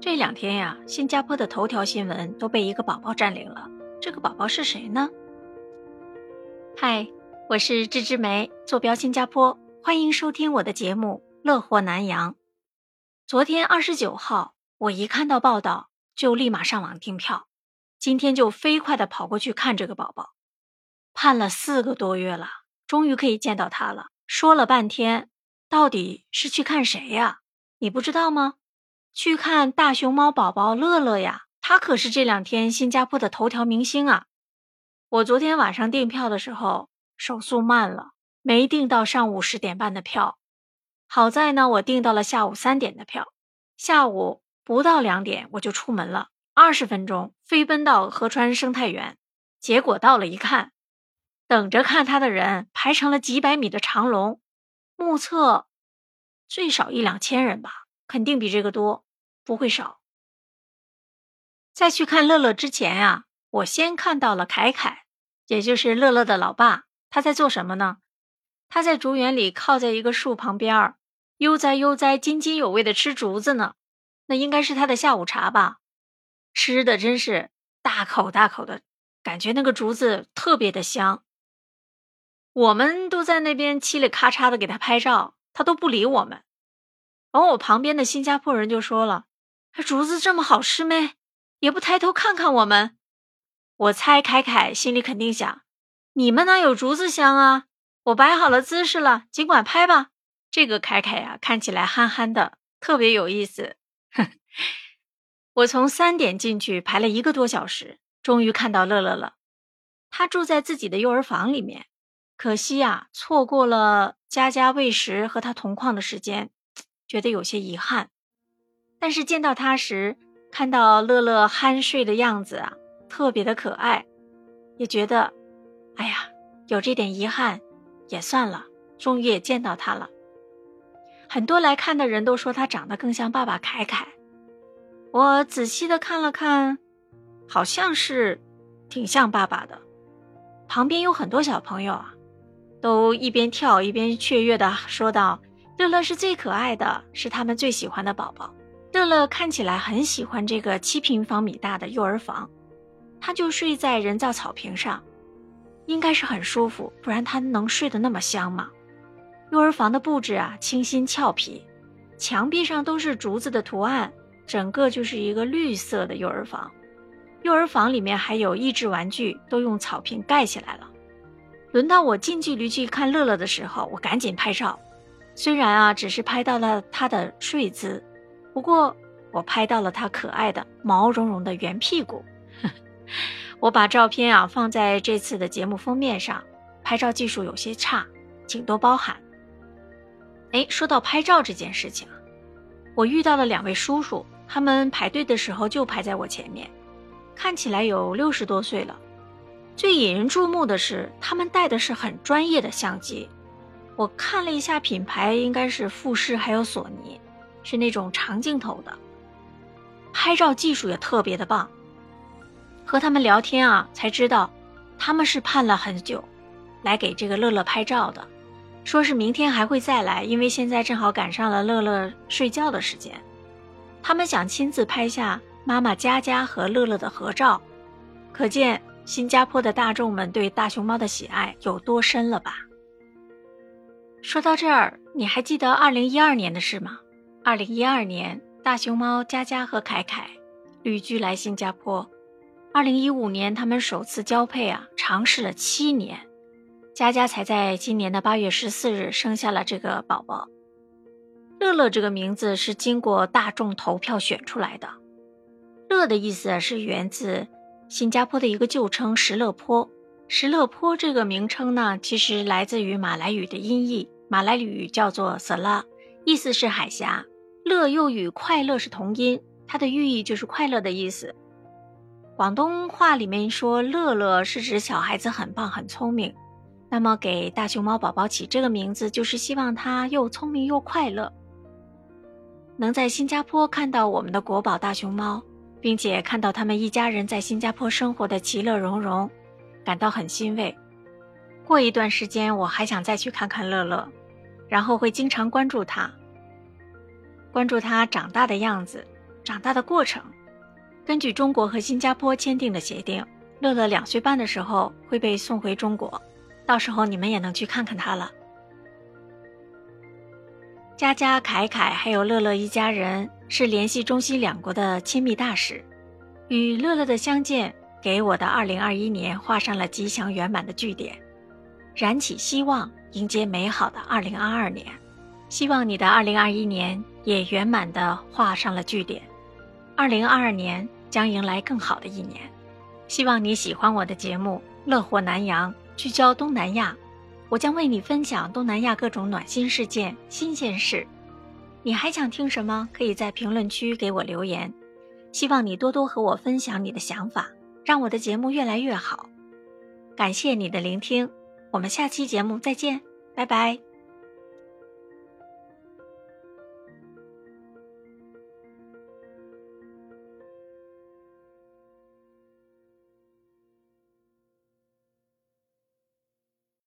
这两天呀，新加坡的头条新闻都被一个宝宝占领了。这个宝宝是谁呢？嗨，我是芝芝梅，坐标新加坡，欢迎收听我的节目《乐活南洋》。昨天二十九号，我一看到报道就立马上网订票，今天就飞快的跑过去看这个宝宝。盼了四个多月了，终于可以见到他了。说了半天，到底是去看谁呀？你不知道吗？去看大熊猫宝宝乐乐呀，他可是这两天新加坡的头条明星啊！我昨天晚上订票的时候手速慢了，没订到上午十点半的票。好在呢，我订到了下午三点的票。下午不到两点我就出门了，二十分钟飞奔到河川生态园。结果到了一看，等着看他的人排成了几百米的长龙，目测最少一两千人吧。肯定比这个多，不会少。在去看乐乐之前呀，我先看到了凯凯，也就是乐乐的老爸。他在做什么呢？他在竹园里靠在一个树旁边，悠哉悠哉、津津有味的吃竹子呢。那应该是他的下午茶吧？吃的真是大口大口的，感觉那个竹子特别的香。我们都在那边嘁里咔嚓的给他拍照，他都不理我们。而我旁边的新加坡人就说了：“竹子这么好吃咩？也不抬头看看我们。”我猜凯凯心里肯定想：“你们哪有竹子香啊？”我摆好了姿势了，尽管拍吧。这个凯凯呀，看起来憨憨的，特别有意思。我从三点进去排了一个多小时，终于看到乐乐了。他住在自己的幼儿房里面，可惜呀，错过了佳佳喂食和他同框的时间。觉得有些遗憾，但是见到他时，看到乐乐酣睡的样子啊，特别的可爱，也觉得，哎呀，有这点遗憾也算了，终于也见到他了。很多来看的人都说他长得更像爸爸凯凯，我仔细的看了看，好像是挺像爸爸的。旁边有很多小朋友啊，都一边跳一边雀跃的说道。乐乐是最可爱的，是他们最喜欢的宝宝。乐乐看起来很喜欢这个七平方米大的幼儿房，他就睡在人造草坪上，应该是很舒服，不然他能睡得那么香吗？幼儿房的布置啊，清新俏皮，墙壁上都是竹子的图案，整个就是一个绿色的幼儿房。幼儿房里面还有益智玩具，都用草坪盖起来了。轮到我近距离去看乐乐的时候，我赶紧拍照。虽然啊，只是拍到了他的睡姿，不过我拍到了他可爱的毛茸茸的圆屁股。我把照片啊放在这次的节目封面上，拍照技术有些差，请多包涵。哎，说到拍照这件事情啊，我遇到了两位叔叔，他们排队的时候就排在我前面，看起来有六十多岁了。最引人注目的是，他们带的是很专业的相机。我看了一下品牌，应该是富士还有索尼，是那种长镜头的，拍照技术也特别的棒。和他们聊天啊，才知道他们是盼了很久，来给这个乐乐拍照的，说是明天还会再来，因为现在正好赶上了乐乐睡觉的时间，他们想亲自拍下妈妈佳佳和乐乐的合照，可见新加坡的大众们对大熊猫的喜爱有多深了吧。说到这儿，你还记得二零一二年的事吗？二零一二年，大熊猫佳佳和凯凯旅居来新加坡。二零一五年，他们首次交配啊，尝试了七年，佳佳才在今年的八月十四日生下了这个宝宝。乐乐这个名字是经过大众投票选出来的。乐的意思是源自新加坡的一个旧称石勒坡。石勒坡这个名称呢，其实来自于马来语的音译，马来语叫做 “sala”，意思是海峡。乐又与快乐是同音，它的寓意就是快乐的意思。广东话里面说“乐乐”是指小孩子很棒、很聪明，那么给大熊猫宝宝起这个名字，就是希望它又聪明又快乐。能在新加坡看到我们的国宝大熊猫，并且看到他们一家人在新加坡生活的其乐融融。感到很欣慰。过一段时间，我还想再去看看乐乐，然后会经常关注他，关注他长大的样子，长大的过程。根据中国和新加坡签订的协定，乐乐两岁半的时候会被送回中国，到时候你们也能去看看他了。佳佳、凯凯还有乐乐一家人是联系中西两国的亲密大使，与乐乐的相见，给我的2021年画上了吉祥圆满的句点，燃起希望，迎接美好的2022年。希望你的2021年也圆满的画上了句点，2022年将迎来更好的一年。希望你喜欢我的节目《乐活南洋》，聚焦东南亚。我将为你分享东南亚各种暖心事件、新鲜事。你还想听什么？可以在评论区给我留言。希望你多多和我分享你的想法，让我的节目越来越好。感谢你的聆听，我们下期节目再见，拜拜。